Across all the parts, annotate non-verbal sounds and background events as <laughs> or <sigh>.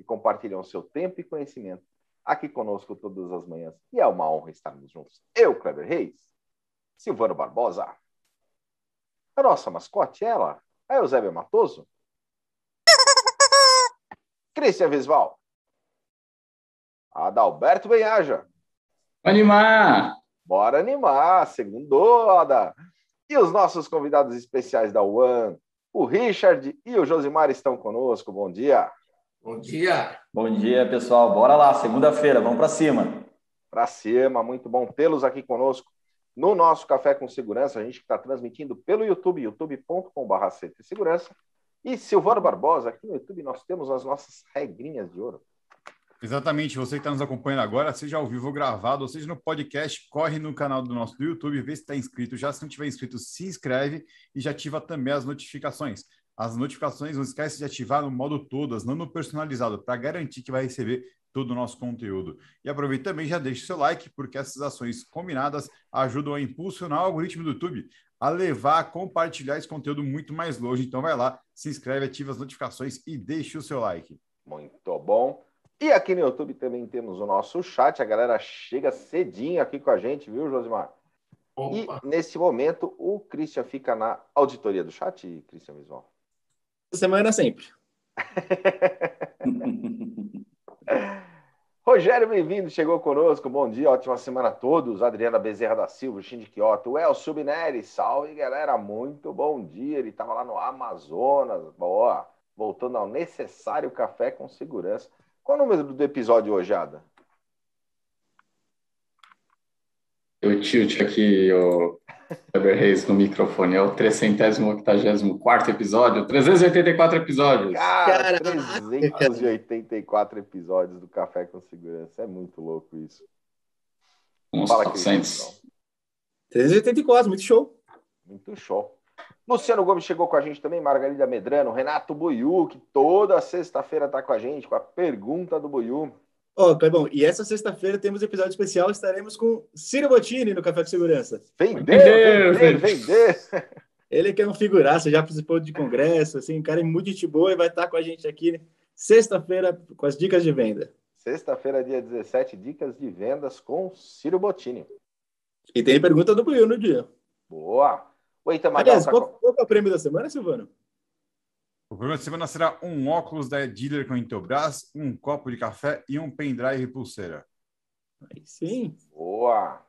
que compartilham seu tempo e conhecimento aqui conosco todas as manhãs. E é uma honra estarmos juntos. Eu, Kleber Reis, Silvano Barbosa, a nossa mascote, ela, a Eusébia Matoso, <laughs> Cristian Visval, Adalberto Benhaja. Animar! Bora animar, segundo Ada. E os nossos convidados especiais da UAN, o Richard e o Josimar estão conosco. Bom dia. Bom dia. Bom dia, pessoal. Bora lá, segunda-feira, vamos para cima. Para cima, muito bom tê-los aqui conosco no nosso Café com Segurança. A gente está transmitindo pelo YouTube, youtube.com.br Segurança. E Silvano Barbosa, aqui no YouTube nós temos as nossas regrinhas de ouro. Exatamente, você que está nos acompanhando agora, seja ao vivo ou gravado, ou seja no podcast, corre no canal do nosso do YouTube, vê se está inscrito. Já se não tiver inscrito, se inscreve e já ativa também as notificações. As notificações, não esquece de ativar no modo todas, não no personalizado, para garantir que vai receber todo o nosso conteúdo. E aproveite também, já deixe seu like, porque essas ações combinadas ajudam a impulsionar o algoritmo do YouTube a levar a compartilhar esse conteúdo muito mais longe. Então vai lá, se inscreve, ativa as notificações e deixe o seu like. Muito bom. E aqui no YouTube também temos o nosso chat. A galera chega cedinho aqui com a gente, viu, Josimar? Opa. E nesse momento o Christian fica na auditoria do chat, Christian Visual. Semana sempre. <laughs> Rogério, bem-vindo, chegou conosco. Bom dia, ótima semana a todos. Adriana Bezerra da Silva, Shinji Kyoto, Elcio Bineri, salve galera, muito bom dia. Ele estava lá no Amazonas, boa. Voltando ao necessário café com segurança. Qual o número do episódio hoje, Ada? Eu tilt aqui o Weber Reis no microfone. É o 384 episódio, 384 episódios. Cara, 384 episódios do Café com Segurança. É muito louco isso. Uns Fala 400. 384, muito show. Muito show. Luciano Gomes chegou com a gente também, Margarida Medrano, Renato Buiu, que toda sexta-feira está com a gente, com a pergunta do Buiu. Ó, oh, Clebão, e essa sexta-feira temos episódio especial, estaremos com Ciro Bottini no Café de Segurança. Vender, vender, vender. Ele que é um figuraça, já participou de congresso, assim, um cara é muito de boa e vai estar com a gente aqui sexta-feira com as dicas de venda. Sexta-feira, dia 17, dicas de vendas com Ciro Bottini. E tem pergunta do Buiu no dia. Boa! O Itamar Aliás, qual, qual é o prêmio da semana, Silvano? O prêmio da semana será um óculos da Dealer com Intelbras, um copo de café e um pendrive pulseira. Aí sim. Boa!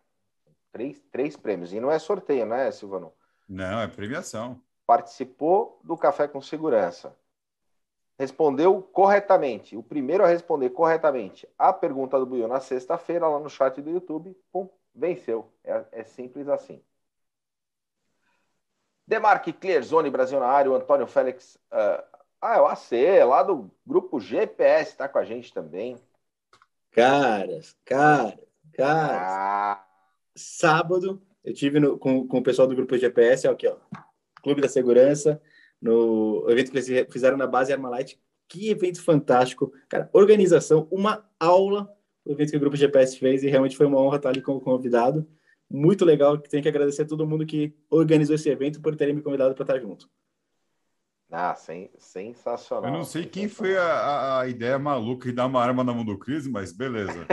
Três, três prêmios. E não é sorteio, né, Silvano? Não, é premiação. Participou do Café com Segurança. Respondeu corretamente. O primeiro a responder corretamente a pergunta do Buiu na sexta-feira, lá no chat do YouTube, pum, venceu. É, é simples assim. Demarque Clearzone Brasil na área, o Antônio Félix. Uh, ah, é o AC, lá do grupo GPS, está com a gente também. Caras, caras, caras. Ah. Sábado, eu tive no, com, com o pessoal do grupo GPS, aqui, ó. Clube da Segurança, no evento que eles fizeram na base Armalite. Que evento fantástico. Cara, organização, uma aula o evento que o Grupo GPS fez e realmente foi uma honra estar ali como convidado muito legal. que Tenho que agradecer a todo mundo que organizou esse evento por terem me convidado para estar junto. Ah, sen sensacional. Eu não sei quem foi a, a, ideia maluca de dar uma arma na mão do Cris, mas beleza.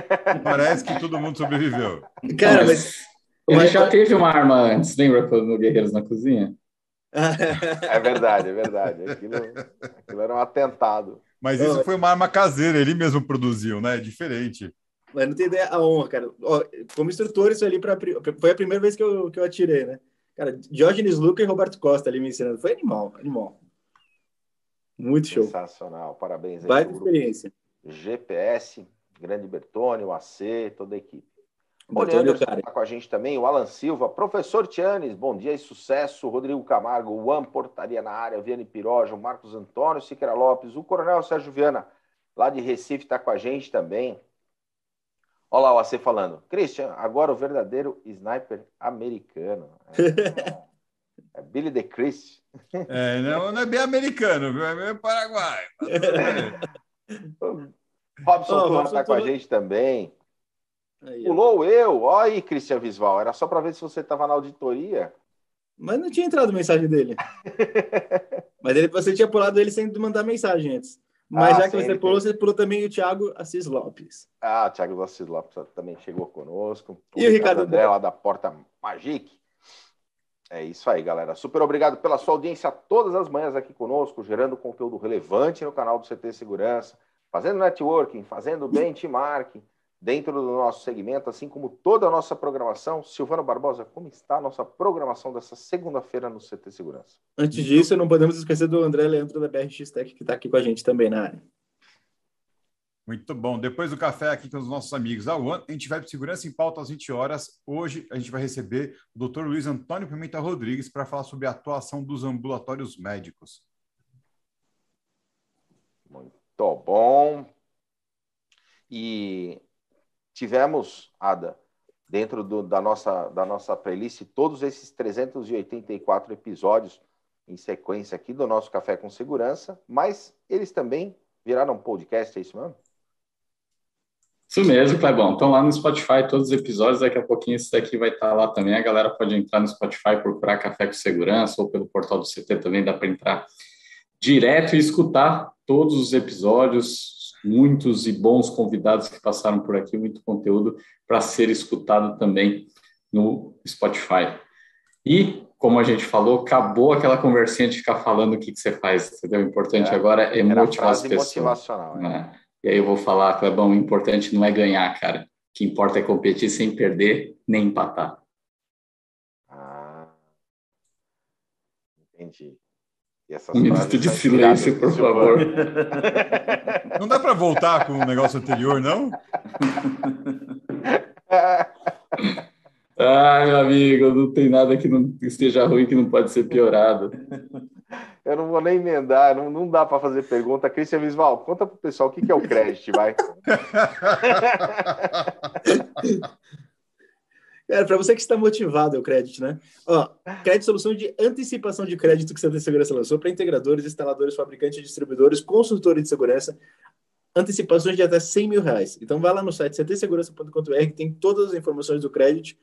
Parece que todo mundo sobreviveu. Cara, mas. Ele já teve uma arma antes, lembra no Guerreiros na Cozinha? é verdade, é verdade. Aquilo, aquilo era um atentado. Mas isso foi uma arma caseira, ele mesmo produziu, né? É diferente. Mas não tem ideia a honra, cara. Ó, como instrutor, isso ali pra, foi a primeira vez que eu, que eu atirei, né? Cara, Diógenes Luca e Roberto Costa ali me ensinando. Foi animal, animal. Muito show. Sensacional, parabéns. Vai experiência. GPS, Grande Bertone, o AC, toda a equipe. Olhando está com a gente também, o Alan Silva, professor Tianes, bom dia e sucesso. Rodrigo Camargo, o Am Portaria na área, Viane Piroja, o Marcos Antônio Siqueira Lopes, o Coronel Sérgio Viana, lá de Recife, está com a gente também. Olha lá o AC falando. Christian, agora o verdadeiro sniper americano. É, é Billy the Chris. É, não, não, é bem americano, viu? É meio paraguai. <laughs> Robson oh, Turma está com a gente também. Aí, Pulou eu. Olha aí, Christian Visval. Era só para ver se você estava na auditoria. Mas não tinha entrado mensagem dele. <laughs> Mas ele, você tinha pulado ele sem mandar mensagem antes. Mas ah, já que você pulou, você pulou também o Thiago Assis Lopes. Ah, o Thiago Assis Lopes também chegou conosco. E o Ricardo lá da Porta Magic. É isso aí, galera. Super obrigado pela sua audiência todas as manhãs aqui conosco, gerando conteúdo relevante no canal do CT Segurança, fazendo networking, fazendo benchmarking dentro do nosso segmento, assim como toda a nossa programação. Silvano Barbosa, como está a nossa programação dessa segunda-feira no CT Segurança? Antes disso, não podemos esquecer do André Leandro da BRX Tech, que está aqui com a gente também na área. Muito bom. Depois do café aqui com os nossos amigos da UAN, a gente vai para Segurança em Pauta às 20 horas. Hoje a gente vai receber o Dr. Luiz Antônio Pimenta Rodrigues para falar sobre a atuação dos ambulatórios médicos. Muito bom. E tivemos, Ada, dentro do, da, nossa, da nossa playlist, todos esses 384 episódios em sequência aqui do nosso Café com Segurança, mas eles também viraram podcast, é isso mesmo? Isso mesmo, Clebão. Estão lá no Spotify todos os episódios. Daqui a pouquinho esse daqui vai estar lá também. A galera pode entrar no Spotify, procurar Café com Segurança ou pelo portal do CT também dá para entrar direto e escutar todos os episódios, muitos e bons convidados que passaram por aqui, muito conteúdo para ser escutado também no Spotify. E, como a gente falou, acabou aquela conversinha de ficar falando o que, que você faz, entendeu? O importante é, agora é motivar as pessoas. Né? E aí eu vou falar, Clebão, o importante não é ganhar, cara. O que importa é competir sem perder nem empatar. Ah, entendi um minuto de silêncio, por favor. Não dá para voltar com o negócio anterior, não? Ai, meu amigo, não tem nada que não esteja ruim que não pode ser piorado. Eu não vou nem emendar, não, não dá para fazer pergunta. Cristian Visval, conta para o pessoal o que, que é o crédito, vai. <laughs> Cara, para você que está motivado é o crédito, né? Ó, crédito solução de antecipação de crédito que Santa Segurança lançou para integradores, instaladores, fabricantes, distribuidores, consultores de segurança, antecipações de até 100 mil reais. Então, vai lá no site ctsegurança.com.br que tem todas as informações do crédito.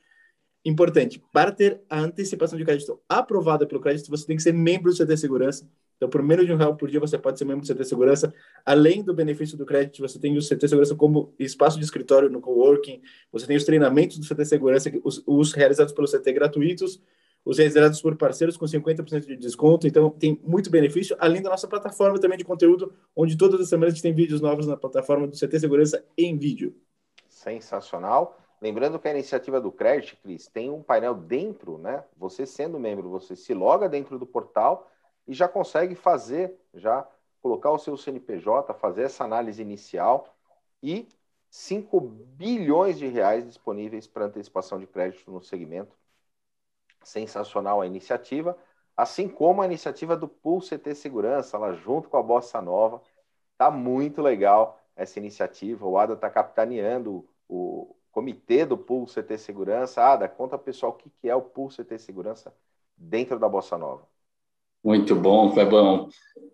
Importante, para ter a antecipação de crédito aprovada pelo crédito, você tem que ser membro do CT Segurança. Então, por menos de um real por dia, você pode ser membro do CT Segurança. Além do benefício do crédito, você tem o CT Segurança como espaço de escritório no coworking. Você tem os treinamentos do CT Segurança, os, os realizados pelo CT gratuitos, os realizados por parceiros com 50% de desconto. Então, tem muito benefício. Além da nossa plataforma também de conteúdo, onde todas as semanas a gente tem vídeos novos na plataforma do CT Segurança em vídeo. Sensacional. Lembrando que a iniciativa do crédito, Cris, tem um painel dentro, né? Você sendo membro, você se loga dentro do portal e já consegue fazer, já colocar o seu CNPJ, fazer essa análise inicial e 5 bilhões de reais disponíveis para antecipação de crédito no segmento. Sensacional a iniciativa, assim como a iniciativa do Pool CT Segurança, lá junto com a Bossa Nova. Tá muito legal essa iniciativa. O Ada está capitaneando o comitê do Pool CT Segurança. Ada, conta pessoal o que é o Pool CT Segurança dentro da Bossa Nova. Muito bom, Clebão.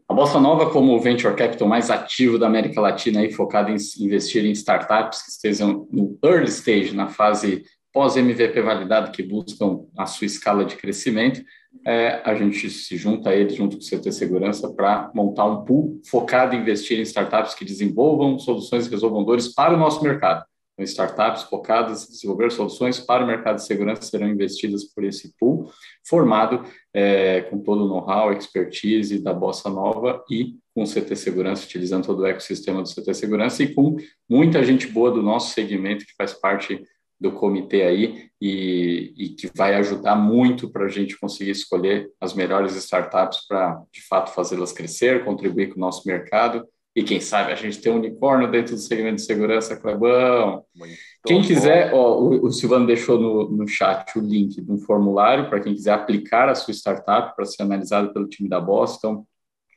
A Bossa Nova, como o venture capital mais ativo da América Latina, e focado em investir em startups que estejam no early stage, na fase pós-MVP validado, que buscam a sua escala de crescimento, é, a gente se junta a eles, junto com o CT Segurança, para montar um pool focado em investir em startups que desenvolvam soluções resolvam dores para o nosso mercado. Então, startups focadas em desenvolver soluções para o mercado de segurança serão investidas por esse pool, formado é, com todo o know-how, expertise da Bossa Nova e com o CT Segurança, utilizando todo o ecossistema do CT Segurança e com muita gente boa do nosso segmento que faz parte do comitê aí e, e que vai ajudar muito para a gente conseguir escolher as melhores startups para, de fato, fazê-las crescer, contribuir com o nosso mercado e quem sabe a gente tem um unicórnio dentro do segmento de segurança, Clebão. Muito quem bom. quiser, ó, o, o, Silvano deixou no, no chat o link de um formulário para quem quiser aplicar a sua startup para ser analisado pelo time da Boston.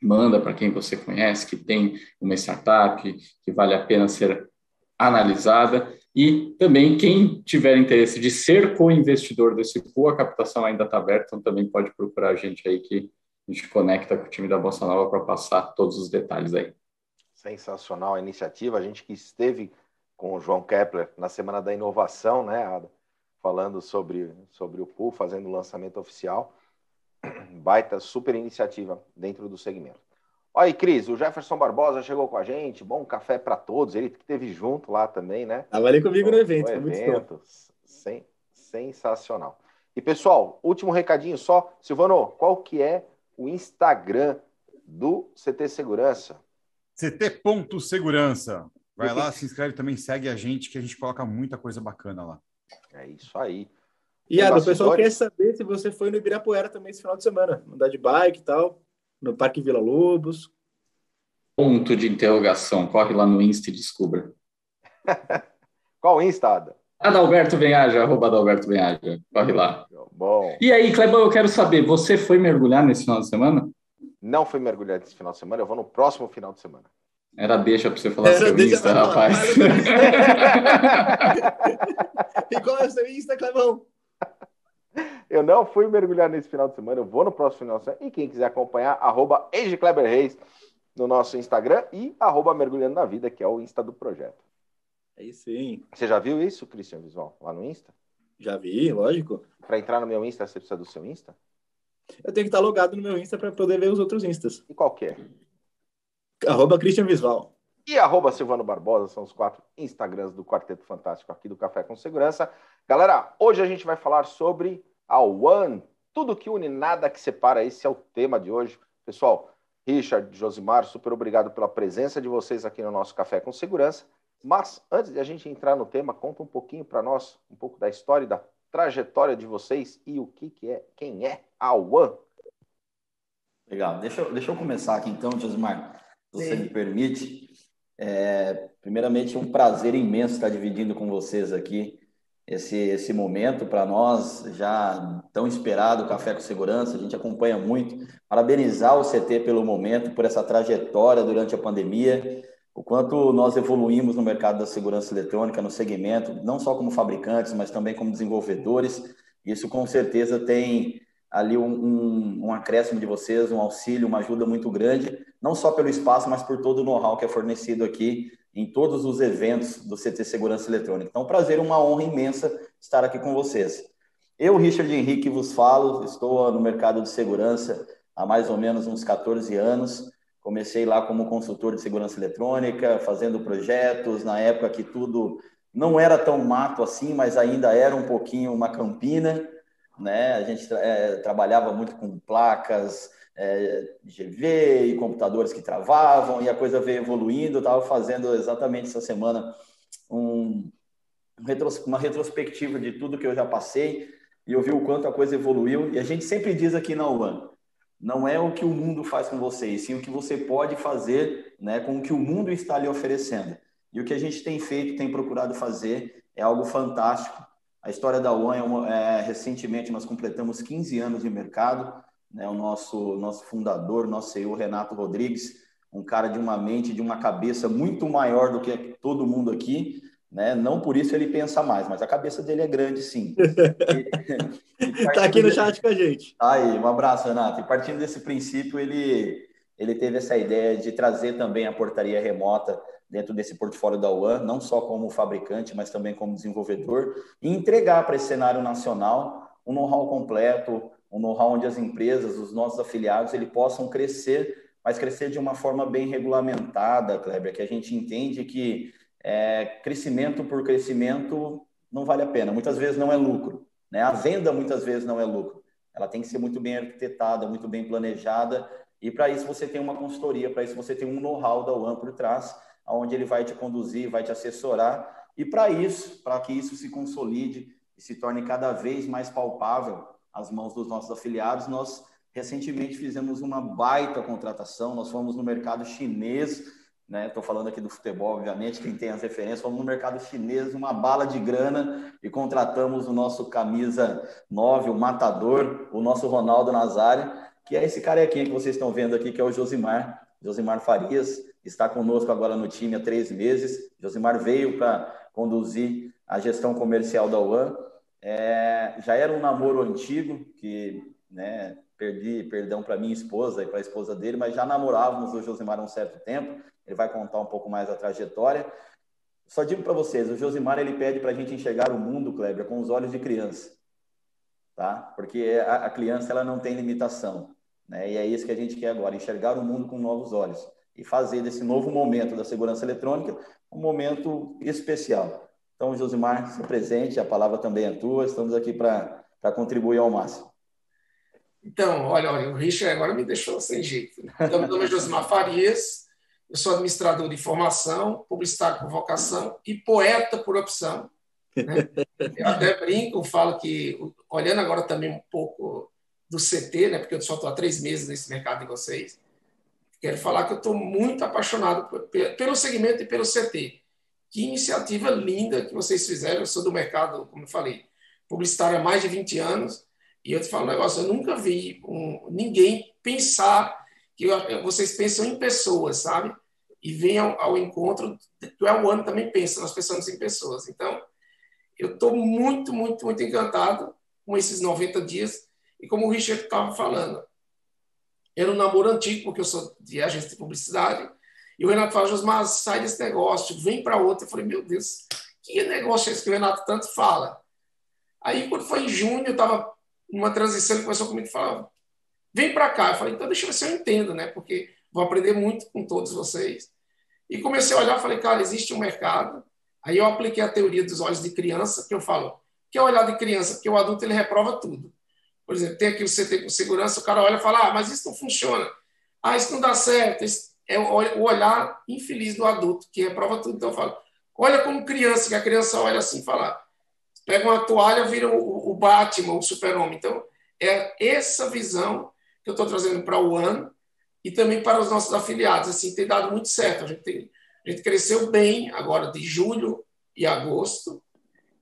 manda para quem você conhece, que tem uma startup, que vale a pena ser analisada. E também, quem tiver interesse de ser co-investidor desse pool, a captação ainda está aberta, então também pode procurar a gente aí que a gente conecta com o time da Bossa Nova para passar todos os detalhes aí. Sensacional a iniciativa. A gente que esteve com o João Kepler na Semana da Inovação, né, Ada? Falando sobre, sobre o pool, fazendo o lançamento oficial. Baita super iniciativa dentro do segmento. Olha aí, Cris, o Jefferson Barbosa chegou com a gente. Bom café para todos. Ele que esteve junto lá também, né? Tava ali comigo no evento. No evento. Sen sensacional. E pessoal, último recadinho só. Silvano, qual que é o Instagram do CT Segurança? CT.segurança. Vai lá, <laughs> se inscreve também, segue a gente, que a gente coloca muita coisa bacana lá. É isso aí. E Ada, o pessoal quer saber se você foi no Ibirapuera também esse final de semana, andar de bike e tal, no Parque Vila Lobos. Ponto de interrogação. Corre lá no Insta e descubra. <laughs> Qual Insta, Ada? Adalberto Benhaja, arroba Adalberto Benhaja. Corre lá. Bom. E aí, Clebão, eu quero saber, você foi mergulhar nesse final de semana? Não fui mergulhar nesse final de semana, eu vou no próximo final de semana. Era deixa para você falar Era seu Insta, rapaz. <laughs> <laughs> e qual é o seu Insta, Clebão? Eu não fui mergulhar nesse final de semana, eu vou no próximo final de semana. E quem quiser acompanhar, arroba Reis no nosso Instagram e arroba Mergulhando na Vida, que é o Insta do projeto. Aí sim. Você já viu isso, Cristian Visual, lá no Insta? Já vi, lógico. Para entrar no meu Insta, você precisa do seu Insta? Eu tenho que estar logado no meu Insta para poder ver os outros Instas. E qual que é? Arroba Christian Visual. E arroba Silvano Barbosa são os quatro Instagrams do Quarteto Fantástico aqui do Café com Segurança. Galera, hoje a gente vai falar sobre a One, tudo que une, nada que separa. Esse é o tema de hoje. Pessoal, Richard, Josimar, super obrigado pela presença de vocês aqui no nosso Café com Segurança. Mas antes de a gente entrar no tema, conta um pouquinho para nós, um pouco da história e da trajetória de vocês e o que, que é, quem é a One. Legal, deixa eu, deixa eu começar aqui então, Josimar se você me permite. É, primeiramente, um prazer imenso estar dividindo com vocês aqui esse, esse momento para nós, já tão esperado, Café com Segurança, a gente acompanha muito. Parabenizar o CT pelo momento, por essa trajetória durante a pandemia, o quanto nós evoluímos no mercado da segurança eletrônica, no segmento, não só como fabricantes, mas também como desenvolvedores. Isso com certeza tem ali um, um, um, acréscimo de vocês, um auxílio, uma ajuda muito grande, não só pelo espaço, mas por todo o know-how que é fornecido aqui em todos os eventos do CT Segurança Eletrônica. Então, um prazer, uma honra imensa estar aqui com vocês. Eu, Richard Henrique, vos falo, estou no mercado de segurança há mais ou menos uns 14 anos. Comecei lá como consultor de segurança eletrônica, fazendo projetos, na época que tudo não era tão mato assim, mas ainda era um pouquinho uma campina né? A gente é, trabalhava muito com placas é, GV e computadores que travavam e a coisa veio evoluindo. Estava fazendo exatamente essa semana um, uma retrospectiva de tudo que eu já passei e eu vi o quanto a coisa evoluiu. E a gente sempre diz aqui na UAN, não é o que o mundo faz com vocês, sim o que você pode fazer né, com o que o mundo está lhe oferecendo. E o que a gente tem feito, tem procurado fazer, é algo fantástico a história da One, é, uma, é recentemente nós completamos 15 anos de mercado. Né? O nosso, nosso fundador, nosso CEO Renato Rodrigues, um cara de uma mente, de uma cabeça muito maior do que todo mundo aqui. Né? Não por isso ele pensa mais, mas a cabeça dele é grande, sim. Está <laughs> aqui no chat com a gente. Aí, um abraço, Renato. E partindo desse princípio, ele, ele teve essa ideia de trazer também a portaria remota dentro desse portfólio da UAN, não só como fabricante, mas também como desenvolvedor, e entregar para esse cenário nacional um know-how completo, um know-how onde as empresas, os nossos afiliados, ele possam crescer, mas crescer de uma forma bem regulamentada, Kleber, que a gente entende que é, crescimento por crescimento não vale a pena, muitas vezes não é lucro, né? A venda muitas vezes não é lucro, ela tem que ser muito bem arquitetada, muito bem planejada, e para isso você tem uma consultoria, para isso você tem um know-how da UAN por trás, onde ele vai te conduzir, vai te assessorar. E para isso, para que isso se consolide e se torne cada vez mais palpável às mãos dos nossos afiliados, nós recentemente fizemos uma baita contratação. Nós fomos no mercado chinês, né? Estou falando aqui do futebol, obviamente, quem tem as referências, fomos no mercado chinês, uma bala de grana e contratamos o nosso camisa 9, o matador, o nosso Ronaldo Nazário que é esse carequinha que vocês estão vendo aqui, que é o Josimar, Josimar Farias, está conosco agora no time há três meses. Josimar veio para conduzir a gestão comercial da UAN. É, já era um namoro antigo, que né, perdi perdão para minha esposa e para a esposa dele, mas já namorávamos o Josimar há um certo tempo. Ele vai contar um pouco mais a trajetória. Só digo para vocês, o Josimar ele pede para a gente enxergar o mundo, Kleber, com os olhos de criança, tá? Porque a, a criança ela não tem limitação, né? E é isso que a gente quer agora, enxergar o mundo com novos olhos e fazer desse novo momento da segurança eletrônica um momento especial. Então, Josimar, se presente, a palavra também é tua, estamos aqui para contribuir ao máximo. Então, olha, olha, o Richard agora me deixou sem jeito. Então, meu nome é Josimar Farias, eu sou administrador de formação, publicitário por vocação e poeta por opção. Né? Eu até brinco, falo que, olhando agora também um pouco do CT, né, porque eu só estou há três meses nesse mercado de vocês, quero falar que eu estou muito apaixonado pelo segmento e pelo CT. Que iniciativa linda que vocês fizeram. Eu sou do mercado, como eu falei, publicitário há mais de 20 anos, e eu te falo um negócio, eu nunca vi um, ninguém pensar que vocês pensam em pessoas, sabe? E vem ao, encontro, o El Ano também pensa, nós pensamos em pessoas. Então, eu estou muito, muito, muito encantado com esses 90 dias. E como o Richard estava falando, era um namoro antigo, porque eu sou de agência de publicidade. E o Renato falou, Josmar, sai desse negócio, vem para outro. Eu falei, meu Deus, que negócio é esse que o Renato tanto fala? Aí, quando foi em junho, eu estava numa transição, ele começou comigo e falou, vem para cá. Eu falei, então deixa eu ver se eu entendo, né? Porque vou aprender muito com todos vocês. E comecei a olhar, falei, cara, existe um mercado. Aí eu apliquei a teoria dos olhos de criança, que eu falo, que é olhar de criança, porque o adulto ele reprova tudo. Por exemplo, tem aqui o CT com segurança, o cara olha e fala, ah, mas isso não funciona. Ah, isso não dá certo. Isso é o olhar infeliz do adulto, que reprova tudo. Então eu falo, olha como criança, que a criança olha assim e fala, pega uma toalha, vira o Batman, o super-homem. Então, é essa visão que eu estou trazendo para o ano e também para os nossos afiliados. Assim, tem dado muito certo. A gente, tem, a gente cresceu bem agora de julho e agosto.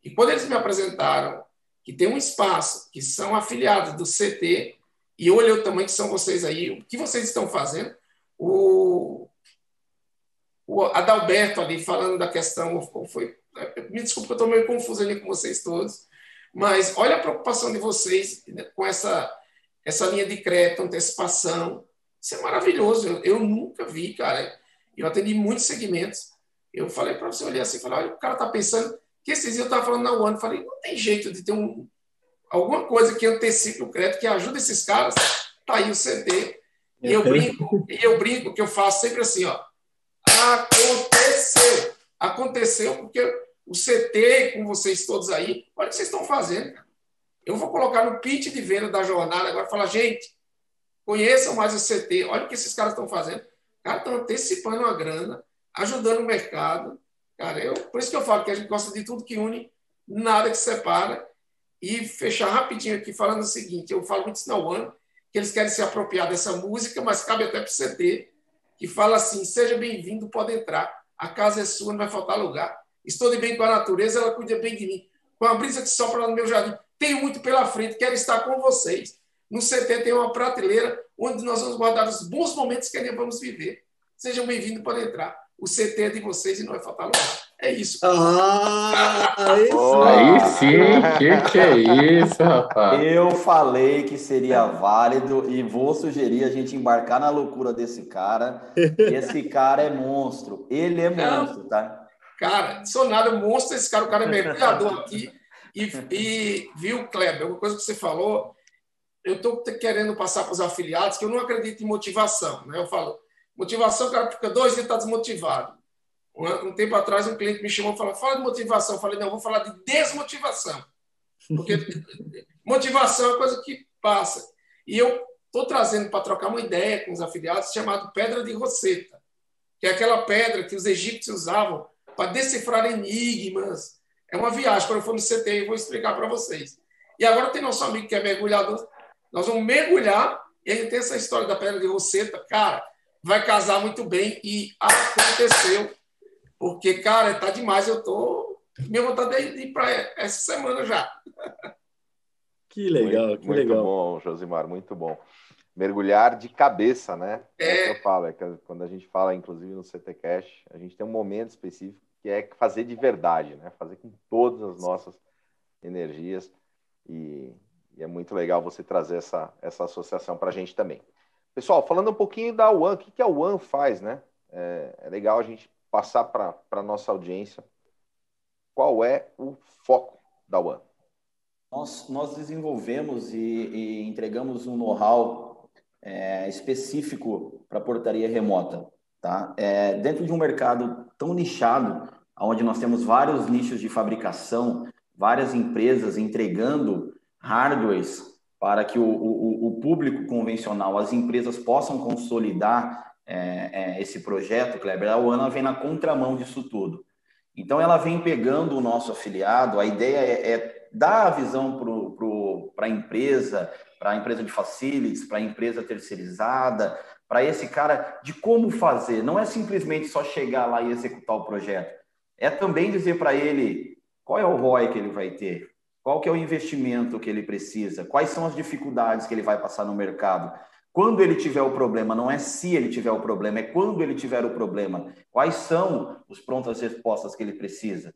E quando eles me apresentaram que tem um espaço, que são afiliados do CT, e olha o tamanho que são vocês aí, o que vocês estão fazendo. O, o Adalberto ali falando da questão, foi, me desculpa que eu estou meio confuso ali com vocês todos, mas olha a preocupação de vocês com essa, essa linha de crédito, antecipação, isso é maravilhoso. Eu, eu nunca vi, cara. Eu atendi muitos segmentos. Eu falei para você olhar assim, falar, olha, o cara está pensando que esses dias eu estava falando na One, falei, não tem jeito de ter um, alguma coisa que antecipe o crédito, que ajude esses caras. Tá aí o CD. E eu brinco, e eu brinco que eu faço sempre assim, ó. Aconteceu. Aconteceu porque o CT, com vocês todos aí, olha o que vocês estão fazendo. Eu vou colocar no pitch de venda da jornada agora, falar, gente, Conheçam mais o CT. Olha o que esses caras estão fazendo. Cara, estão antecipando uma grana, ajudando o mercado. Cara, eu, por isso que eu falo que a gente gosta de tudo que une, nada que separa. E fechar rapidinho aqui falando o seguinte: eu falo muito na One, que eles querem se apropriar dessa música, mas cabe até para o CT, que fala assim: seja bem-vindo, pode entrar. A casa é sua, não vai faltar lugar. Estou de bem com a natureza, ela cuida bem de mim. Com a brisa que sopra no meu jardim, tenho muito pela frente, quero estar com vocês. No CT tem uma prateleira onde nós vamos guardar os bons momentos que ainda vamos viver. Sejam bem-vindos para entrar. O CT é de vocês e não vai faltar lugar. É isso. Ah, <laughs> aí sim, que que é isso, rapaz? Eu falei que seria válido e vou sugerir a gente embarcar na loucura desse cara. Esse cara é monstro. Ele é monstro, tá? Cara, sou nada, monstro esse cara. O cara é mergulhador aqui. E, e viu, Kleber, uma coisa que você falou, eu estou querendo passar para os afiliados que eu não acredito em motivação. Né? Eu falo, motivação, o cara fica dois dias está desmotivado. Um, um, tempo atrás, um cliente me chamou e falou: fala de motivação. Eu falei: não, eu vou falar de desmotivação. Porque <laughs> motivação é coisa que passa. E eu estou trazendo para trocar uma ideia com os afiliados chamado Pedra de Roseta, que é aquela pedra que os egípcios usavam para decifrar enigmas. É uma viagem. Quando eu for no CT, eu vou explicar para vocês. E agora tem nosso amigo que é mergulhador, nós vamos mergulhar e a gente tem essa história da pedra de Roseta. Cara, vai casar muito bem e aconteceu. Porque, cara, tá demais. Eu tô. Minha vontade é ir para essa semana já. Que legal, muito, que muito legal. bom, Josimar, muito bom. mergulhar de cabeça, né? É, é o que eu falo, é que quando a gente fala, inclusive no CT Cash, a gente tem um momento específico que é fazer de verdade, né? Fazer com todas as nossas energias e, e é muito legal você trazer essa, essa associação para a gente também. Pessoal, falando um pouquinho da One, o que, que a One faz, né? É, é legal a gente passar para a nossa audiência qual é o foco da One. Nós, nós desenvolvemos e, e entregamos um know-how é, específico para portaria remota. Tá? É, dentro de um mercado tão nichado, onde nós temos vários nichos de fabricação, várias empresas entregando hardwares para que o, o, o público convencional, as empresas possam consolidar é, é, esse projeto, Kleber, a UANA vem na contramão disso tudo. Então, ela vem pegando o nosso afiliado, a ideia é, é dar a visão para a empresa, para a empresa de facilities, para a empresa terceirizada, para esse cara de como fazer. Não é simplesmente só chegar lá e executar o projeto. É também dizer para ele qual é o ROI que ele vai ter, qual que é o investimento que ele precisa, quais são as dificuldades que ele vai passar no mercado. Quando ele tiver o problema, não é se ele tiver o problema, é quando ele tiver o problema. Quais são os prontas respostas que ele precisa?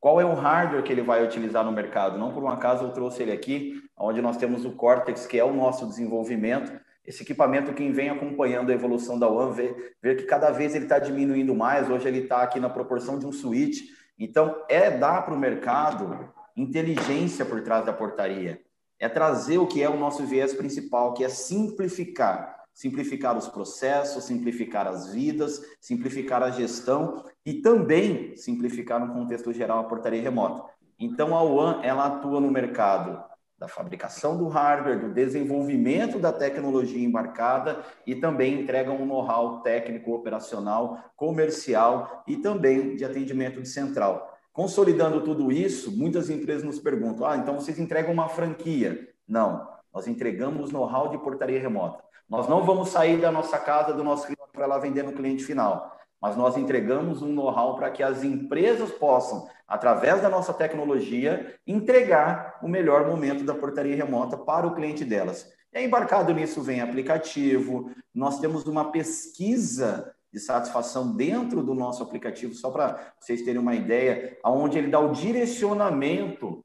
Qual é o hardware que ele vai utilizar no mercado? Não por um acaso eu trouxe ele aqui, onde nós temos o Cortex, que é o nosso desenvolvimento. Esse equipamento, quem vem acompanhando a evolução da One, vê, que cada vez ele está diminuindo mais. Hoje ele está aqui na proporção de um switch. Então, é dar para o mercado inteligência por trás da portaria. É trazer o que é o nosso viés principal, que é simplificar simplificar os processos, simplificar as vidas, simplificar a gestão e também simplificar no contexto geral a portaria remota. Então a UAN ela atua no mercado da fabricação do hardware, do desenvolvimento da tecnologia embarcada e também entrega um know-how técnico, operacional, comercial e também de atendimento de central. Consolidando tudo isso, muitas empresas nos perguntam: ah, então vocês entregam uma franquia? Não, nós entregamos know-how de portaria remota. Nós não vamos sair da nossa casa, do nosso cliente para lá vender no cliente final, mas nós entregamos um know-how para que as empresas possam, através da nossa tecnologia, entregar o melhor momento da portaria remota para o cliente delas. E embarcado nisso vem aplicativo, nós temos uma pesquisa de satisfação dentro do nosso aplicativo, só para vocês terem uma ideia, aonde ele dá o direcionamento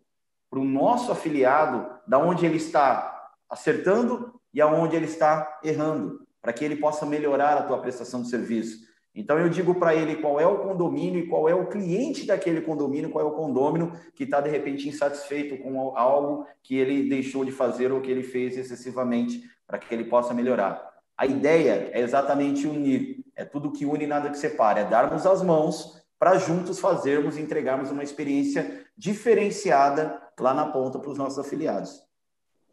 para o nosso afiliado, da onde ele está acertando e aonde ele está errando, para que ele possa melhorar a tua prestação de serviço. Então eu digo para ele qual é o condomínio e qual é o cliente daquele condomínio, qual é o condomínio que está de repente insatisfeito com algo que ele deixou de fazer ou que ele fez excessivamente para que ele possa melhorar. A ideia é exatamente unir, é tudo que une nada que separa, é darmos as mãos para juntos fazermos e entregarmos uma experiência diferenciada lá na ponta para os nossos afiliados.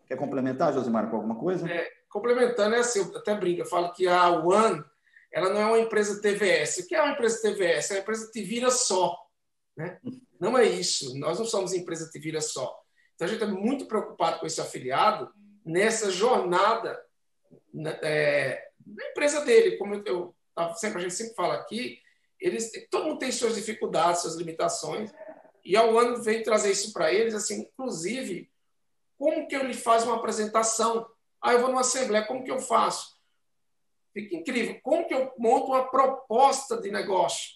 Quer complementar, Josimar, com alguma coisa? É, complementando, é assim, eu até brinco, eu falo que a One ela não é uma empresa TVS. O que é uma empresa TVS? É uma empresa que vira só. Né? Não é isso. Nós não somos empresa que vira só. Então, a gente é muito preocupado com esse afiliado nessa jornada né, é, na empresa dele. Como eu, eu, sempre, a gente sempre fala aqui, eles, todo mundo tem suas dificuldades, suas limitações, e a One vem trazer isso para eles, assim, inclusive como que ele faz uma apresentação? Ah, eu vou numa assembleia, como que eu faço? Fica incrível. Como que eu monto uma proposta de negócio?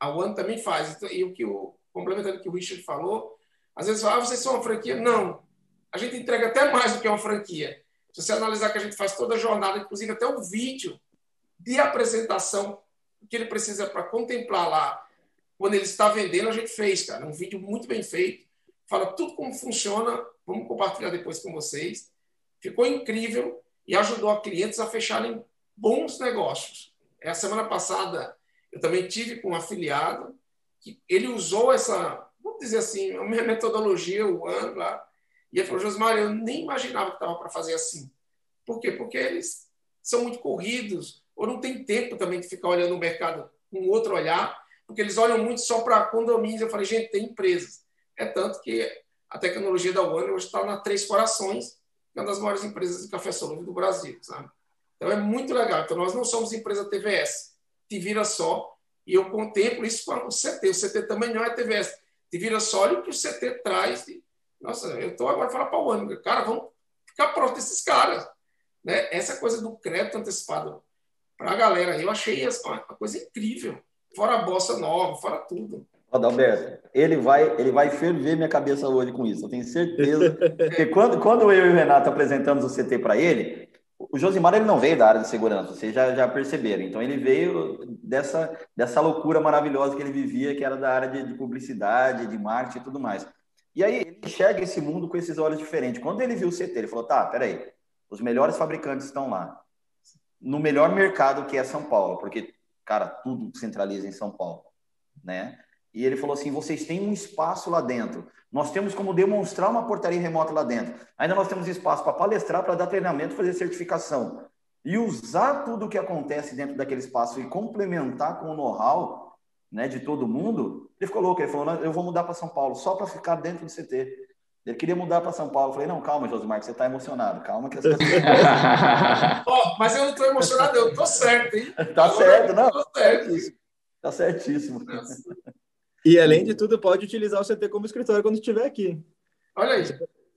A One também faz. Então, e o que o complementando o que o Richard falou, às vezes fala, ah, vocês são uma franquia? Não. A gente entrega até mais do que uma franquia. Se você analisar que a gente faz toda a jornada, inclusive até o vídeo de apresentação que ele precisa para contemplar lá, quando ele está vendendo, a gente fez, cara. Um vídeo muito bem feito. Fala tudo como funciona Vamos compartilhar depois com vocês. Ficou incrível e ajudou a clientes a fecharem bons negócios. É, a semana passada eu também tive com um afiliado que ele usou essa, vamos dizer assim, a minha metodologia, o ano lá, e ele falou, Josmar, eu nem imaginava que estava para fazer assim. Por quê? Porque eles são muito corridos, ou não tem tempo também de ficar olhando o mercado com outro olhar, porque eles olham muito só para condomínios. Eu falei, gente, tem empresas. É tanto que a tecnologia da One hoje está na Três Corações, que é uma das maiores empresas de café solúvel do Brasil, sabe? Então é muito legal. Então nós não somos empresa TVS, te vira só, e eu contemplo isso com o CT. O CT também não é TVS, te vira só, olha o que o CT traz. De... Nossa, eu estou agora falando para o One, cara, vamos ficar próximo desses caras. Né? Essa coisa do crédito antecipado para a galera, eu achei uma coisa incrível. Fora a bossa nova, fora tudo. Adalberto, ele vai, ele vai ferver minha cabeça hoje com isso, eu tenho certeza. <laughs> Porque quando, quando eu e o Renato apresentamos o CT para ele, o Josimar ele não veio da área de segurança, vocês já, já perceberam. Então ele veio dessa, dessa loucura maravilhosa que ele vivia, que era da área de, de publicidade, de marketing e tudo mais. E aí ele enxerga esse mundo com esses olhos diferentes. Quando ele viu o CT, ele falou: tá, peraí, os melhores fabricantes estão lá, no melhor mercado que é São Paulo, porque, cara, tudo centraliza em São Paulo, né? E ele falou assim: vocês têm um espaço lá dentro. Nós temos como demonstrar uma portaria remota lá dentro. Ainda nós temos espaço para palestrar, para dar treinamento, fazer certificação. E usar tudo o que acontece dentro daquele espaço e complementar com o know-how né, de todo mundo. Ele ficou louco. Ele falou: eu vou mudar para São Paulo só para ficar dentro do CT. Ele queria mudar para São Paulo. Eu falei: não, calma, Josimar, que você está emocionado. Calma que as coisas. <laughs> oh, mas eu não estou emocionado, eu estou certo, hein? Tá certo, não. Tá certo. Tá certíssimo. E além de tudo, pode utilizar o CT como escritório quando estiver aqui. Olha aí.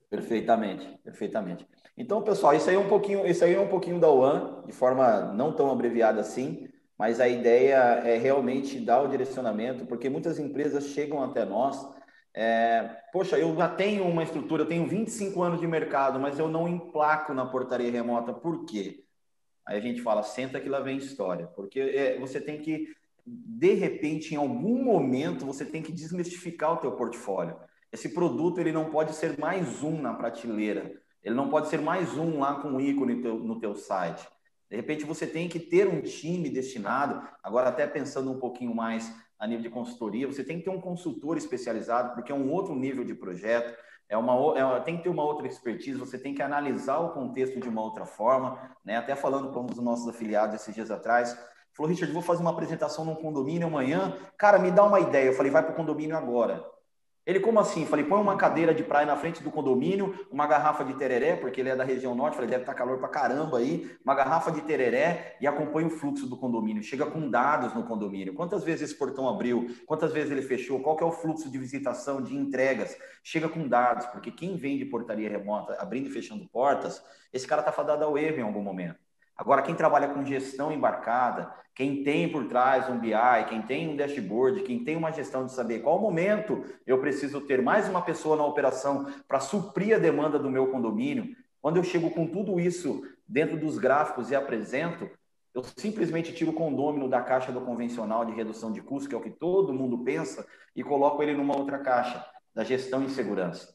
Perfeitamente, perfeitamente. Então, pessoal, isso aí é um pouquinho, isso aí é um pouquinho da UAN, de forma não tão abreviada assim, mas a ideia é realmente dar o direcionamento, porque muitas empresas chegam até nós. É, Poxa, eu já tenho uma estrutura, eu tenho 25 anos de mercado, mas eu não emplaco na portaria remota. Por quê? Aí a gente fala, senta que lá vem história, porque é, você tem que de repente, em algum momento, você tem que desmistificar o teu portfólio. Esse produto ele não pode ser mais um na prateleira. Ele não pode ser mais um lá com um ícone no teu, no teu site. De repente, você tem que ter um time destinado, agora até pensando um pouquinho mais a nível de consultoria, você tem que ter um consultor especializado, porque é um outro nível de projeto, é uma, é, tem que ter uma outra expertise, você tem que analisar o contexto de uma outra forma, né? Até falando com um dos nossos afiliados esses dias atrás, Falou, Richard, vou fazer uma apresentação num condomínio amanhã. Cara, me dá uma ideia. Eu falei, vai para o condomínio agora. Ele, como assim? Falei, põe uma cadeira de praia na frente do condomínio, uma garrafa de tereré, porque ele é da região norte, falei, deve estar tá calor pra caramba aí, uma garrafa de tereré e acompanha o fluxo do condomínio. Chega com dados no condomínio. Quantas vezes esse portão abriu? Quantas vezes ele fechou? Qual é o fluxo de visitação, de entregas? Chega com dados, porque quem vende portaria remota, abrindo e fechando portas, esse cara está fadado ao erro em algum momento. Agora, quem trabalha com gestão embarcada, quem tem por trás um BI, quem tem um dashboard, quem tem uma gestão de saber qual momento eu preciso ter mais uma pessoa na operação para suprir a demanda do meu condomínio, quando eu chego com tudo isso dentro dos gráficos e apresento, eu simplesmente tiro o condômino da caixa do convencional de redução de custo, que é o que todo mundo pensa, e coloco ele numa outra caixa, da gestão em segurança.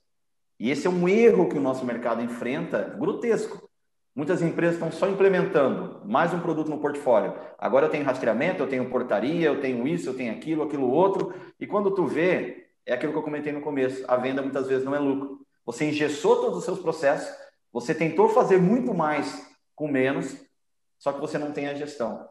E esse é um erro que o nosso mercado enfrenta, grotesco. Muitas empresas estão só implementando mais um produto no portfólio. Agora eu tenho rastreamento, eu tenho portaria, eu tenho isso, eu tenho aquilo, aquilo outro. E quando tu vê, é aquilo que eu comentei no começo, a venda muitas vezes não é lucro. Você engessou todos os seus processos, você tentou fazer muito mais com menos, só que você não tem a gestão.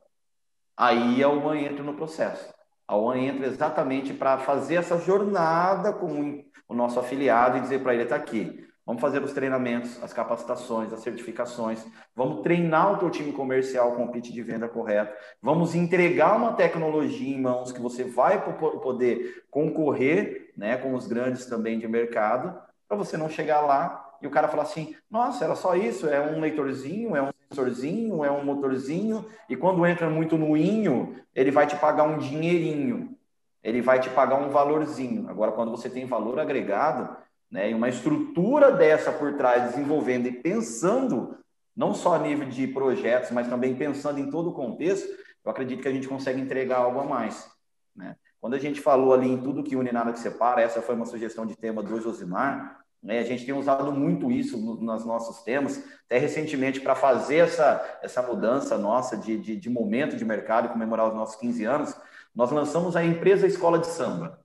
Aí a UAN entra no processo. A UAN entra exatamente para fazer essa jornada com o nosso afiliado e dizer para ele, está aqui, Vamos fazer os treinamentos, as capacitações, as certificações. Vamos treinar o teu time comercial com o pitch de venda correto. Vamos entregar uma tecnologia em mãos que você vai poder concorrer, né, com os grandes também de mercado, para você não chegar lá e o cara falar assim: "Nossa, era só isso, é um leitorzinho, é um sensorzinho, é um motorzinho". E quando entra muito no inho, ele vai te pagar um dinheirinho. Ele vai te pagar um valorzinho. Agora quando você tem valor agregado, né, e uma estrutura dessa por trás, desenvolvendo e pensando, não só a nível de projetos, mas também pensando em todo o contexto, eu acredito que a gente consegue entregar algo a mais. Né? Quando a gente falou ali em tudo que une nada que separa, essa foi uma sugestão de tema do Josimar, né? a gente tem usado muito isso no, nos nossos temas, até recentemente para fazer essa, essa mudança nossa de, de, de momento de mercado comemorar os nossos 15 anos, nós lançamos a empresa Escola de Samba.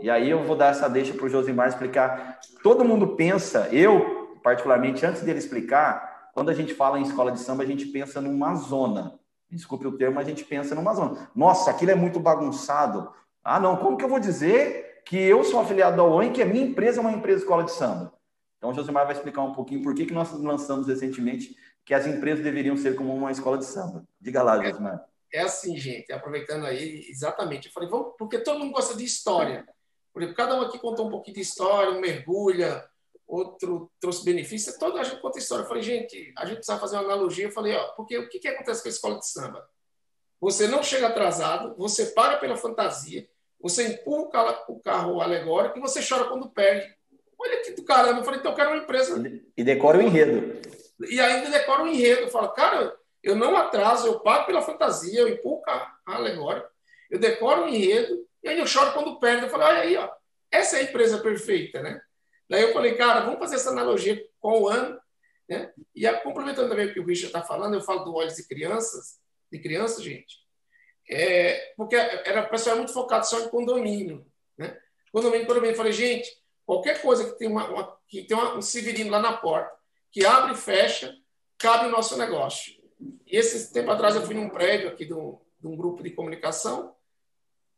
E aí eu vou dar essa deixa para o Josimar explicar. Todo mundo pensa, eu, particularmente, antes dele explicar, quando a gente fala em escola de samba, a gente pensa numa zona. Desculpe o termo, a gente pensa numa zona. Nossa, aquilo é muito bagunçado. Ah, não, como que eu vou dizer que eu sou afiliado da OAN e que a minha empresa é uma empresa escola de samba? Então, o Josimar vai explicar um pouquinho por que, que nós lançamos recentemente que as empresas deveriam ser como uma escola de samba. Diga lá, Josimar. É, é assim, gente, aproveitando aí, exatamente. Eu falei, vamos, porque todo mundo gosta de história. Por exemplo, cada um aqui contou um pouquinho de história, um mergulha, outro trouxe benefício. Toda a gente conta história. Eu falei, gente, a gente precisa fazer uma analogia. Eu falei, ó, porque o que, que acontece com a escola de samba? Você não chega atrasado, você paga pela fantasia, você empurra o carro alegórico e você chora quando perde. Olha que do caramba. Eu falei, então eu quero uma empresa. E decora o enredo. E ainda decora o enredo. Eu falo, cara, eu não atraso, eu pago pela fantasia, eu empurro o carro alegórico, eu decoro o enredo e eu choro quando perde. Eu falei, olha aí, ó, essa é a empresa perfeita, né? Daí eu falei, cara, vamos fazer essa analogia com o ano, né? E a, complementando também o que o Richard está falando, eu falo do olhos de crianças, de crianças, gente, é, porque era o pessoal muito focado só em condomínio, né? Condomínio, condomínio, eu falei, gente, qualquer coisa que tem, uma, uma que tem uma, um civilino lá na porta, que abre e fecha, cabe o nosso negócio. E esse tempo atrás eu fui num prédio aqui de um grupo de comunicação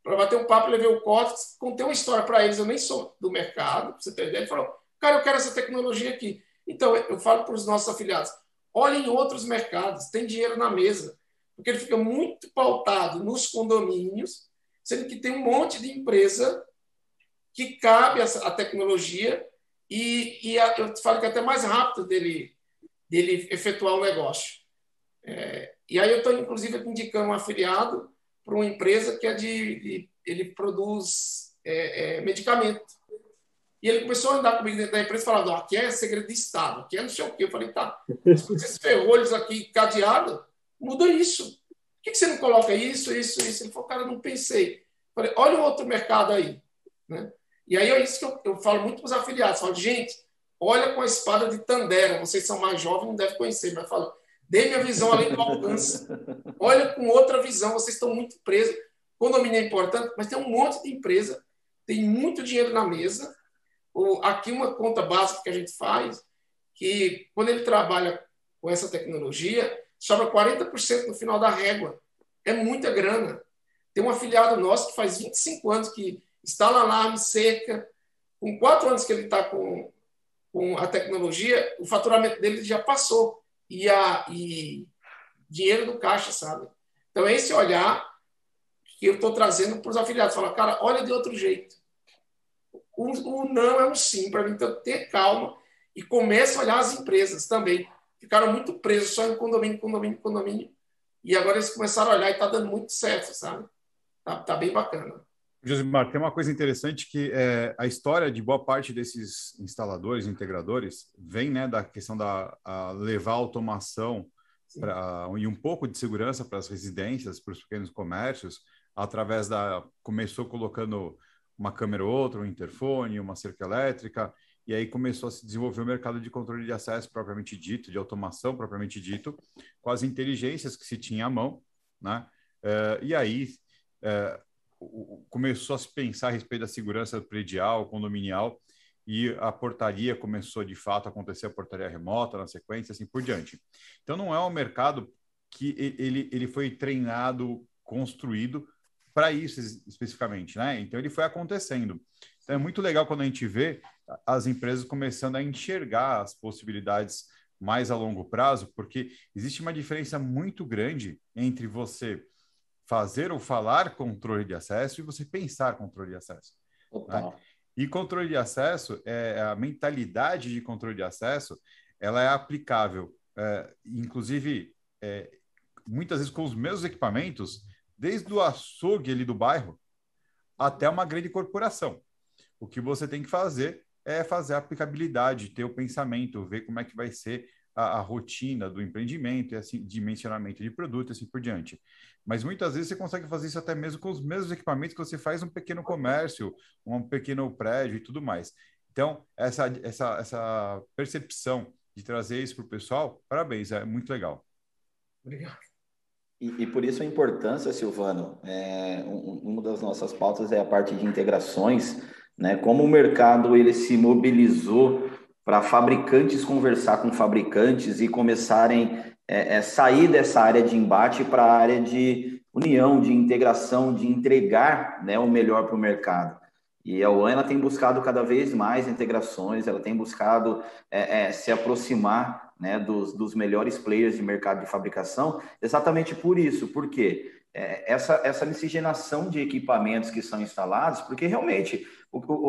para bater um papo, levei o Cortex, contei uma história para eles, eu nem sou do mercado, você ter ideia. Ele falou, cara, eu quero essa tecnologia aqui. Então, eu falo para os nossos afiliados, olhem em outros mercados, tem dinheiro na mesa, porque ele fica muito pautado nos condomínios, sendo que tem um monte de empresa que cabe a, tecnologia e, e a, eu falo que é até mais rápido dele, dele efetuar o negócio. É, e aí eu estou, inclusive, indicando um afiliado para uma empresa que é de, de ele produz é, é, medicamento. E ele começou a andar comigo dentro da empresa falando, aqui é segredo de Estado, aqui é não sei o quê. Eu falei, tá, esses ferrolhos aqui cadeado, muda isso. Por que, que você não coloca isso, isso, isso? Ele falou, cara, não pensei. Eu falei, olha o outro mercado aí. Né? E aí é isso que eu, eu falo muito para os afiliados. Falo, gente, olha com a espada de Tandera. Vocês são mais jovens, não devem conhecer, mas falo, Dê minha visão além do alcance. Olha com outra visão, vocês estão muito presos. Condomínio é importante, mas tem um monte de empresa, tem muito dinheiro na mesa. Aqui uma conta básica que a gente faz, que quando ele trabalha com essa tecnologia, sobra 40% no final da régua. É muita grana. Tem um afiliado nosso que faz 25 anos que instala alarme, cerca. Com quatro anos que ele está com, com a tecnologia, o faturamento dele já passou e, a, e dinheiro no caixa, sabe? Então, é esse olhar que eu estou trazendo para os afiliados. Falar, cara, olha de outro jeito. O, o não é um sim para mim. Então, ter calma e comece a olhar as empresas também. Ficaram muito presos só em condomínio, condomínio, condomínio. E agora eles começaram a olhar e está dando muito certo, sabe? Tá, tá bem bacana. Josimar, tem uma coisa interessante que é, a história de boa parte desses instaladores, integradores, vem né, da questão da levar automação pra, e um pouco de segurança para as residências, para os pequenos comércios, através da. Começou colocando uma câmera ou outra, um interfone, uma cerca elétrica, e aí começou a se desenvolver o mercado de controle de acesso propriamente dito, de automação propriamente dito, com as inteligências que se tinha à mão, né? Uh, e aí uh, começou a se pensar a respeito da segurança predial, condominial, e a portaria começou de fato a acontecer, a portaria remota na sequência, assim por diante. Então não é um mercado que ele, ele foi treinado, construído para isso especificamente, né? Então ele foi acontecendo. Então é muito legal quando a gente vê as empresas começando a enxergar as possibilidades mais a longo prazo, porque existe uma diferença muito grande entre você fazer ou falar controle de acesso e você pensar controle de acesso. Né? E controle de acesso, é, a mentalidade de controle de acesso, ela é aplicável, é, inclusive, é, muitas vezes com os mesmos equipamentos, desde o açougue ali do bairro até uma grande corporação. O que você tem que fazer é fazer a aplicabilidade, ter o pensamento, ver como é que vai ser a, a rotina do empreendimento, e assim, dimensionamento de produto e assim por diante. Mas muitas vezes você consegue fazer isso até mesmo com os mesmos equipamentos que você faz um pequeno comércio, um pequeno prédio e tudo mais. Então, essa, essa, essa percepção de trazer isso para o pessoal, parabéns, é muito legal. Obrigado. E, e, por isso a importância, Silvano, é, um, uma das nossas pautas é a parte de integrações, né? Como o mercado ele se mobilizou para fabricantes conversar com fabricantes e começarem é, é, sair dessa área de embate para a área de união, de integração, de entregar né, o melhor para o mercado. E a UAN ela tem buscado cada vez mais integrações, ela tem buscado é, é, se aproximar né, dos, dos melhores players de mercado de fabricação, exatamente por isso. Por quê? é, essa, essa miscigenação de equipamentos que são instalados, porque realmente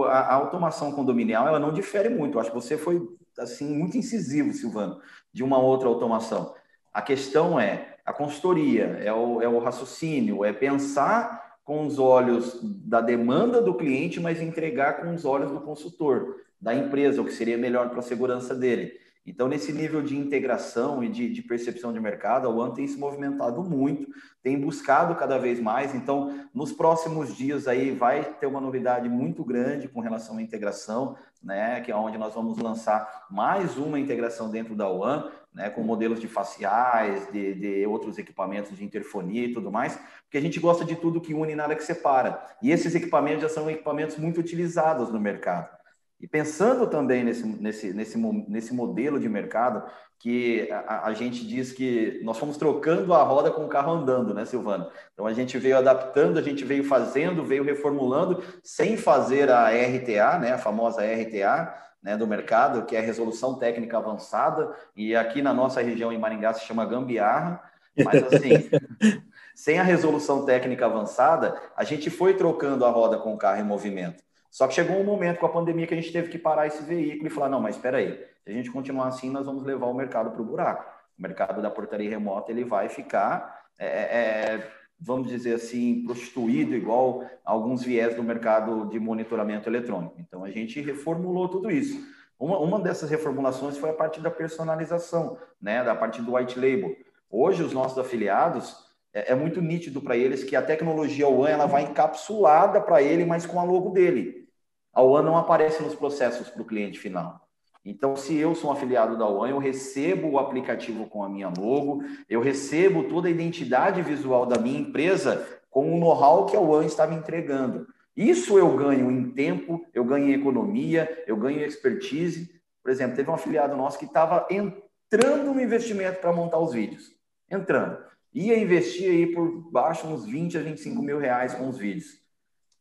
a, a, automação condominial ela não difere muito. Eu acho que você foi assim muito incisivo, Silvano, de uma outra automação. A questão é a consultoria, é o, é o raciocínio, é pensar com os olhos da demanda do cliente, mas entregar com os olhos do consultor, da empresa, o que seria melhor para a segurança dele. Então, nesse nível de integração e de, de, percepção de mercado, a One tem se movimentado muito, tem buscado cada vez mais. Então, nos próximos dias aí vai ter uma novidade muito grande com relação à integração, né? Que é onde nós vamos lançar mais uma integração dentro da One, né? Com modelos de faciais, de, de outros equipamentos de interfonia e tudo mais, porque a gente gosta de tudo que une e nada que separa. E esses equipamentos já são equipamentos muito utilizados no mercado. E pensando também nesse, nesse, nesse, nesse modelo de mercado, que a, a, gente diz que nós fomos trocando a roda com o carro andando, né, Silvano? Então a gente veio adaptando, a gente veio fazendo, veio reformulando, sem fazer a RTA, né, a famosa RTA, né, do mercado, que é a resolução técnica avançada, e aqui na nossa região em Maringá se chama gambiarra, mas assim, <laughs> sem a resolução técnica avançada, a gente foi trocando a roda com o carro em movimento. Só que chegou um momento com a pandemia que a gente teve que parar esse veículo e falar, não, mas espera aí, se a gente continuar assim, nós vamos levar o mercado para o buraco. O mercado da portaria remota ele vai ficar, é, é, é, vamos dizer assim, prostituído igual alguns viés do mercado de monitoramento eletrônico. Então a gente reformulou tudo isso. Uma, uma dessas reformulações foi a parte da personalização, né, da parte do white label. Hoje os nossos afiliados é, é muito nítido para eles que a tecnologia One ela vai encapsulada para ele, mas com a logo dele. A One não aparece nos processos para o cliente final. Então, se eu sou um afiliado da One, eu recebo o aplicativo com a minha logo, eu recebo toda a identidade visual da minha empresa com o know-how que a One está me entregando. Isso eu ganho em tempo, eu ganho em economia, eu ganho em expertise. Por exemplo, teve um afiliado nosso que estava entrando no investimento para montar os vídeos. Entrando ia investir aí por baixo uns 20 a 25 mil reais com os vídeos.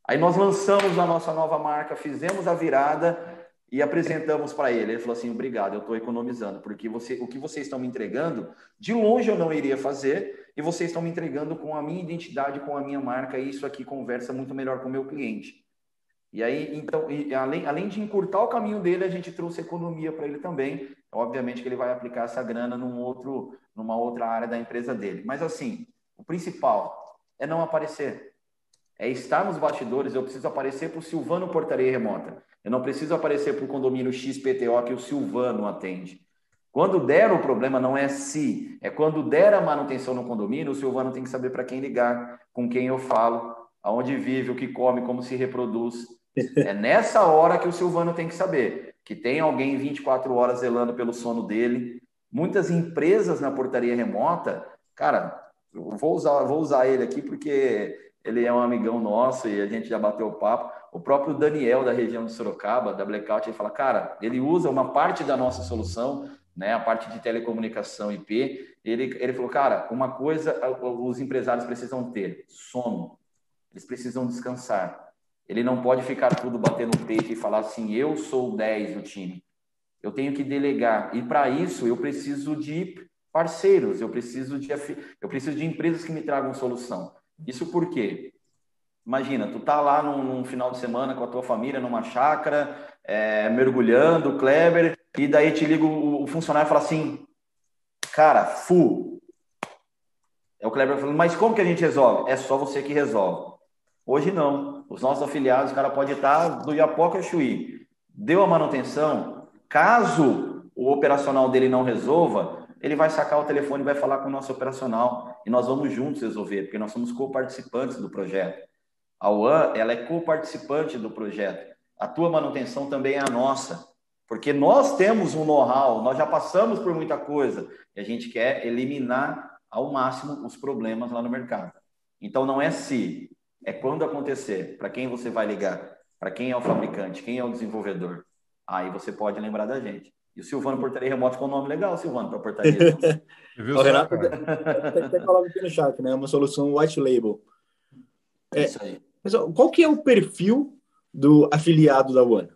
Aí nós lançamos a nossa nova marca, fizemos a virada e apresentamos para ele. Ele falou assim: obrigado, eu estou economizando, porque você, o que vocês estão me entregando, de longe eu não iria fazer, e vocês estão me entregando com a minha identidade, com a minha marca, e isso aqui conversa muito melhor com o meu cliente. E aí, então, e além, além de encurtar o caminho dele, a gente trouxe economia para ele também. Obviamente que ele vai aplicar essa grana num outro, numa outra área da empresa dele. Mas assim, o principal é não aparecer. É estar nos bastidores. Eu preciso aparecer para o Silvano Portaria Remota. Eu não preciso aparecer para o condomínio XPTO que o Silvano atende. Quando der o problema, não é se, é quando der a manutenção no condomínio, o Silvano tem que saber para quem ligar, com quem eu falo, aonde vive, o que come, como se reproduz. É nessa hora que o Silvano tem que saber que tem alguém 24 horas zelando pelo sono dele. Muitas empresas na portaria remota, cara, vou usar, vou usar ele aqui porque ele é um amigão nosso e a gente já bateu o papo. O próprio Daniel, da região de Sorocaba, da Blackout, ele fala, cara, ele usa uma parte da nossa solução, né, a parte de telecomunicação IP. Ele, ele falou, cara, uma coisa os empresários precisam ter, sono. Eles precisam descansar. Ele não pode ficar tudo batendo no peito e falar assim: eu sou o 10 do time. Eu tenho que delegar. E para isso eu preciso de parceiros, eu preciso de eu preciso de empresas que me tragam solução. Isso por quê? Imagina, tu tá lá num, num final de semana com a tua família numa chácara, é, mergulhando, Kleber, e daí te liga o, o funcionário e fala assim: "Cara, fu". É o Kleber falando: "Mas como que a gente resolve?" É só você que resolve. Hoje não. Os nossos afiliados, o cara pode estar do Iapoca a Chuí. Deu a manutenção, caso o operacional dele não resolva, ele vai sacar o telefone e vai falar com o nosso operacional e nós vamos juntos resolver, porque nós somos co-participantes do projeto. A UAN, ela é co-participante do projeto. A tua manutenção também é a nossa, porque nós temos um know-how, nós já passamos por muita coisa e a gente quer eliminar ao máximo os problemas lá no mercado. Então não é se, é quando acontecer, para quem você vai ligar, para quem é o fabricante, quem é o desenvolvedor. Aí você pode lembrar da gente. E o Silvano Portaria Remoto com um nome legal, Silvano, para portaria. <laughs> o Renato até falava aqui no chat, né? É uma solução white label. É, Isso aí. Mas, qual que é o perfil do afiliado da One?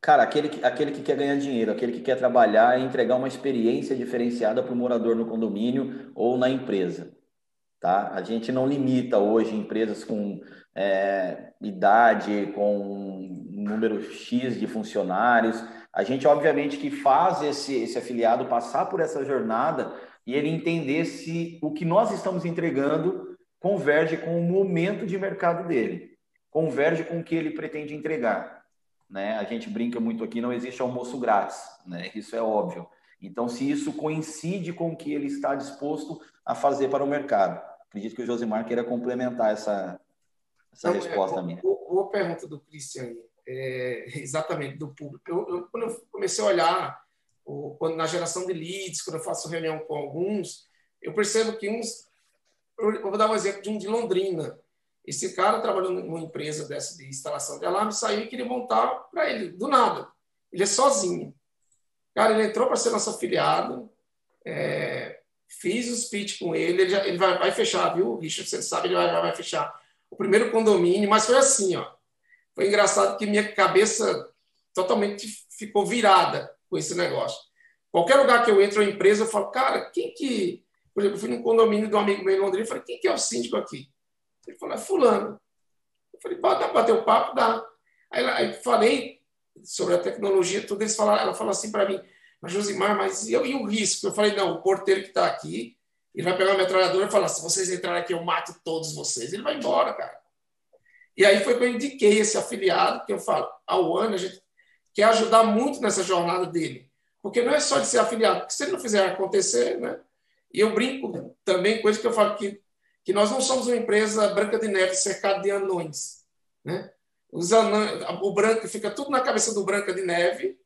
Cara, aquele que, aquele que quer ganhar dinheiro, aquele que quer trabalhar e entregar uma experiência diferenciada para o morador no condomínio ou na empresa. Tá? A gente não limita hoje empresas com é, idade, com número X de funcionários. A gente, obviamente, que faz esse, esse afiliado passar por essa jornada e ele entender se o que nós estamos entregando converge com o momento de mercado dele, converge com o que ele pretende entregar. Né? A gente brinca muito aqui, não existe almoço grátis, né? isso é óbvio. Então, se isso coincide com o que ele está disposto a fazer para o mercado. Acredito que o Josimar queira complementar essa, essa não, resposta é, minha. Boa pergunta do Cristian, é, exatamente, do público. Eu, eu, quando eu comecei a olhar, quando, na geração de leads, quando eu faço reunião com alguns, eu percebo que uns. Eu vou dar um exemplo de um de Londrina. Esse cara trabalhou numa empresa dessa de instalação de alarme, saiu e queria montar para ele, do nada. Ele é sozinho. Cara, ele entrou para ser nosso afiliado, é, fiz o speech com ele, ele, já, ele vai, vai, fechar, viu, Richard? Você sabe, ele vai, vai fechar o primeiro condomínio, mas foi assim, ó. Foi engraçado que minha cabeça totalmente ficou virada com esse negócio. Qualquer lugar que eu entro em empresa, eu falo, cara, quem que. Por exemplo, eu fui num condomínio de um amigo meu em Londrina e falei, quem que é o síndico aqui? Ele falou, é fulano. Eu falei, bota bater o papo, dá. Aí, aí falei sobre a tecnologia, tudo eles falaram, ela falou assim para mim, mas Josimar, mas eu e o risco? Eu falei, não, o porteiro que está aqui, ele vai pegar uma metralhadora e falar, se vocês entrarem aqui, eu mato todos vocês. Ele vai embora, cara. E aí foi que eu indiquei esse afiliado, que eu falo, ao ano a gente quer ajudar muito nessa jornada dele. Porque não é só de ser afiliado, porque se ele não fizer acontecer, né? E eu brinco também, coisa que eu falo que que nós não somos uma empresa branca de neve cercada de anões. Né? Os o branco fica tudo na cabeça do branca de neve,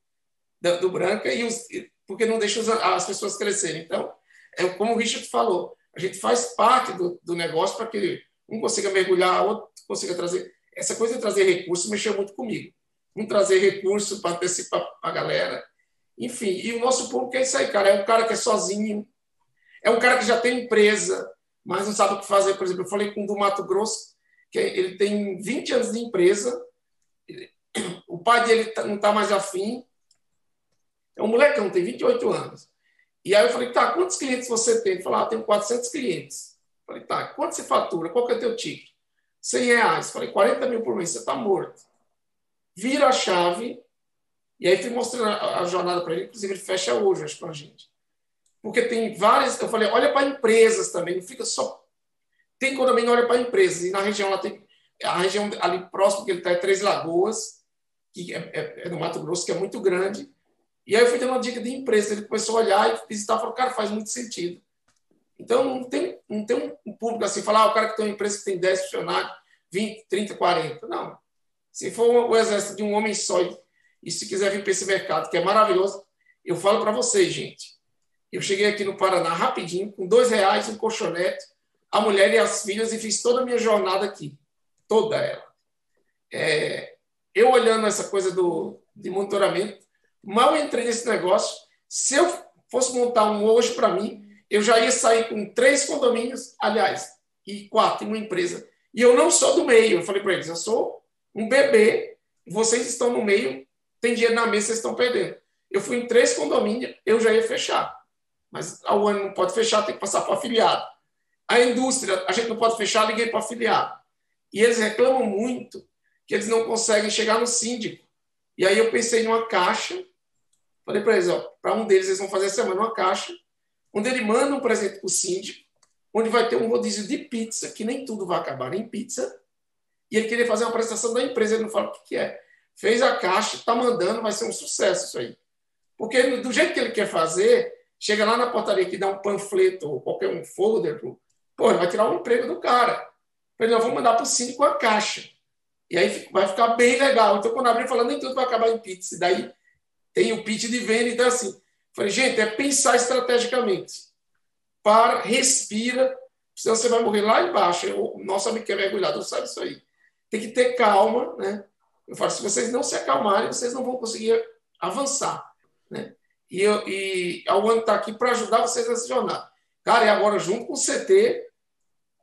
do branca, e os, porque não deixa as pessoas crescerem. Então, é como o Richard falou, a gente faz parte do, do negócio para que um consiga mergulhar, outro consiga trazer. Essa coisa de trazer recursos mexeu muito comigo. Um trazer recurso para antecipar a galera. Enfim, e o nosso público é isso aí, cara. É um cara que é sozinho, é um cara que já tem empresa, mas não sabe o que fazer. Por exemplo, eu falei com o do Mato Grosso, que ele tem 20 anos de empresa, <clears throat> o pai dele tá, não está mais afim, é um molecão, tem 28 anos. E aí eu falei, tá, quantos clientes você tem? Ele falou, ah, tenho 400 clientes. Eu falei, tá, quanto você fatura? Qual que é o teu ticket? 100 reais. Eu falei, 40 mil por mês, você está morto. Vira a chave, e aí fui mostrando a, a jornada para ele, inclusive ele fecha hoje, acho, com a gente porque tem várias. Eu falei, olha para empresas também, não fica só. Tem condomínio, olha para empresas. E na região lá tem. A região ali próximo que ele está é Três Lagoas, que é, é, é, no Mato Grosso, que é muito grande. E aí eu fui dando uma dica de empresa. Ele começou a olhar e visitar e falou, cara, faz muito sentido. Então não tem, não tem um público assim, falar, ah, o cara que tem uma empresa que tem 10 funcionários, 20, 30, 40. Não. Se for o exército de um homem só e se quiser vir para esse mercado, que é maravilhoso, eu falo para vocês, gente eu cheguei aqui no Paraná rapidinho, com dois reais, um colchonete, a mulher e as filhas, e fiz toda a minha jornada aqui. Toda ela. É, eu olhando essa coisa do, de monitoramento, mal entrei nesse negócio. Se eu fosse montar um hoje para mim, eu já ia sair com três condomínios, aliás, e quatro em uma empresa. E eu não sou do meio. Eu falei para eles, eu sou um bebê, vocês estão no meio, tem dinheiro na mesa, vocês estão perdendo. Eu fui em três condomínios, eu já ia fechar. Mas ao ano não pode fechar, tem que passar para afiliado. A indústria, a gente não pode fechar, liguei para afiliado. E eles reclamam muito que eles não conseguem chegar no síndico. E aí eu pensei em uma caixa, falei para eles, para um deles eles vão fazer essa semana uma caixa, onde ele manda um presente para o síndico, onde vai ter um rodízio de pizza, que nem tudo vai acabar em pizza, e ele queria fazer uma prestação da empresa, ele não fala o que, que é. Fez a caixa, está mandando, vai ser um sucesso isso aí. Porque do jeito que ele quer fazer, Chega lá na portaria que dá um panfleto ou qualquer um folder, pô, ele vai tirar o um emprego do cara. Ele, não, vou mandar para o síndico a caixa. E aí vai ficar bem legal. Então, quando abrir falando, nem tudo vai acabar em pitch. E daí tem o pitch de venda. Então, assim, falei, gente, é pensar estrategicamente. Para, respira, senão você vai morrer lá embaixo. O nosso amigo que é mergulhador sabe isso aí. Tem que ter calma, né? Eu falo, se vocês não se acalmarem, vocês não vão conseguir avançar, né? e, eu, e a One está aqui para ajudar vocês nessa jornada. Cara, e agora, junto com o CT,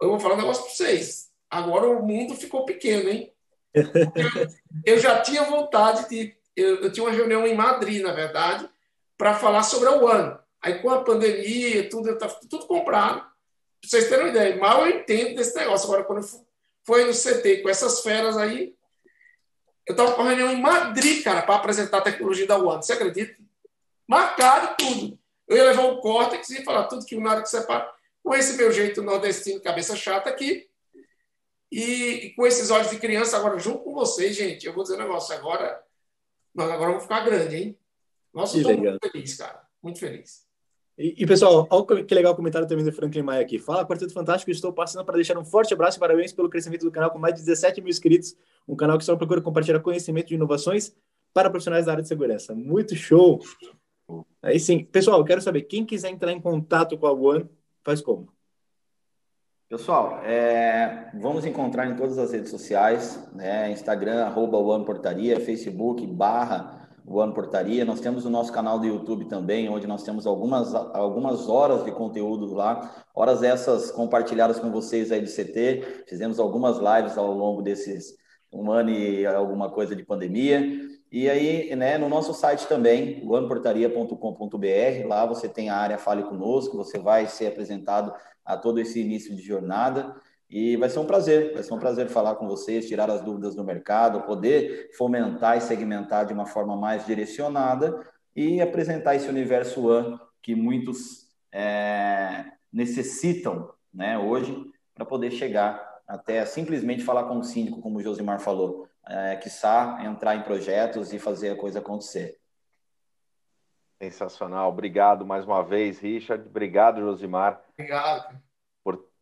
eu vou falar um negócio para vocês. Agora o mundo ficou pequeno, hein? Eu, <laughs> eu já tinha vontade de. Eu, eu, tinha uma reunião em Madrid, na verdade, para falar sobre a One. Aí, com a pandemia, tudo, estava tudo comprado. Pra vocês terem uma ideia, mal eu entendo desse negócio. Agora, quando foi no CT com essas feras aí, eu estava com uma reunião em Madrid, cara, para apresentar a tecnologia da One. Você acredita? Marcado tudo. Eu ia levar um córtex e falar tudo que o nada que separa. Com esse meu jeito nordestino, cabeça chata aqui. E, e, com esses olhos de criança, agora junto com vocês, gente, eu vou dizer um negócio. Agora, nós agora vamos ficar grande, hein? Nossa, estou muito feliz, cara. Muito feliz. E, e, pessoal, olha que legal o comentário também do Franklin Maia aqui. Fala, Quarteto Fantástico, estou passando para deixar um forte abraço e parabéns pelo crescimento do canal com mais de 17 mil inscritos. Um canal que só procura compartilhar conhecimento de inovações para profissionais da área de segurança. Muito show! Aí sim, pessoal, quero saber, quem quiser entrar em contato com a One, faz como? Pessoal, é, vamos encontrar em todas as redes sociais, né? Instagram, arroba One Portaria, Facebook, barra One Portaria. Nós temos o nosso canal do YouTube também, onde nós temos algumas, algumas horas de conteúdo lá, horas essas compartilhadas com vocês aí do CT. Fizemos algumas lives ao longo desses um ano e alguma coisa de pandemia. E aí, né, no nosso site também, oneportaria.com.br, lá você tem a área Fale Conosco, você vai ser apresentado a todo esse início de jornada. E vai ser um prazer, vai ser um prazer falar com vocês, tirar as dúvidas do mercado, poder fomentar e segmentar de uma forma mais direcionada e apresentar esse universo One que muitos é, necessitam né, hoje para poder chegar até simplesmente falar com o síndico, como o Josimar falou, é, quiçá entrar em projetos e fazer a coisa acontecer. Sensacional. Obrigado mais uma vez, Richard. Obrigado, Josimar. Obrigado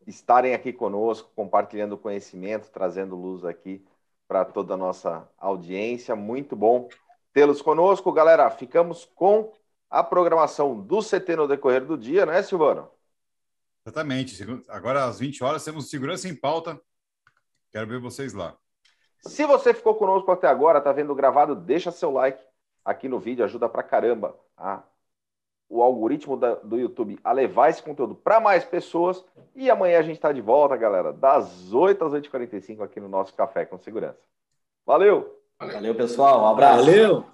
estarem aqui conosco, compartilhando conhecimento, trazendo luz aqui para toda a nossa audiência. Muito bom tê-los conosco, galera. Ficamos com a programação do CT no decorrer do dia, né, Silvano? Exatamente. Agora às 20 horas temos segurança em pauta. Quero ver vocês lá. Se você ficou conosco até agora, tá vendo gravado, deixa seu like aqui no vídeo, ajuda pra caramba a o algoritmo da, do YouTube a levar esse conteúdo para mais pessoas. E amanhã a gente está de volta, galera, das 8 às 8h45 aqui no nosso Café com Segurança. Valeu! Valeu, pessoal. Um abraço. Valeu!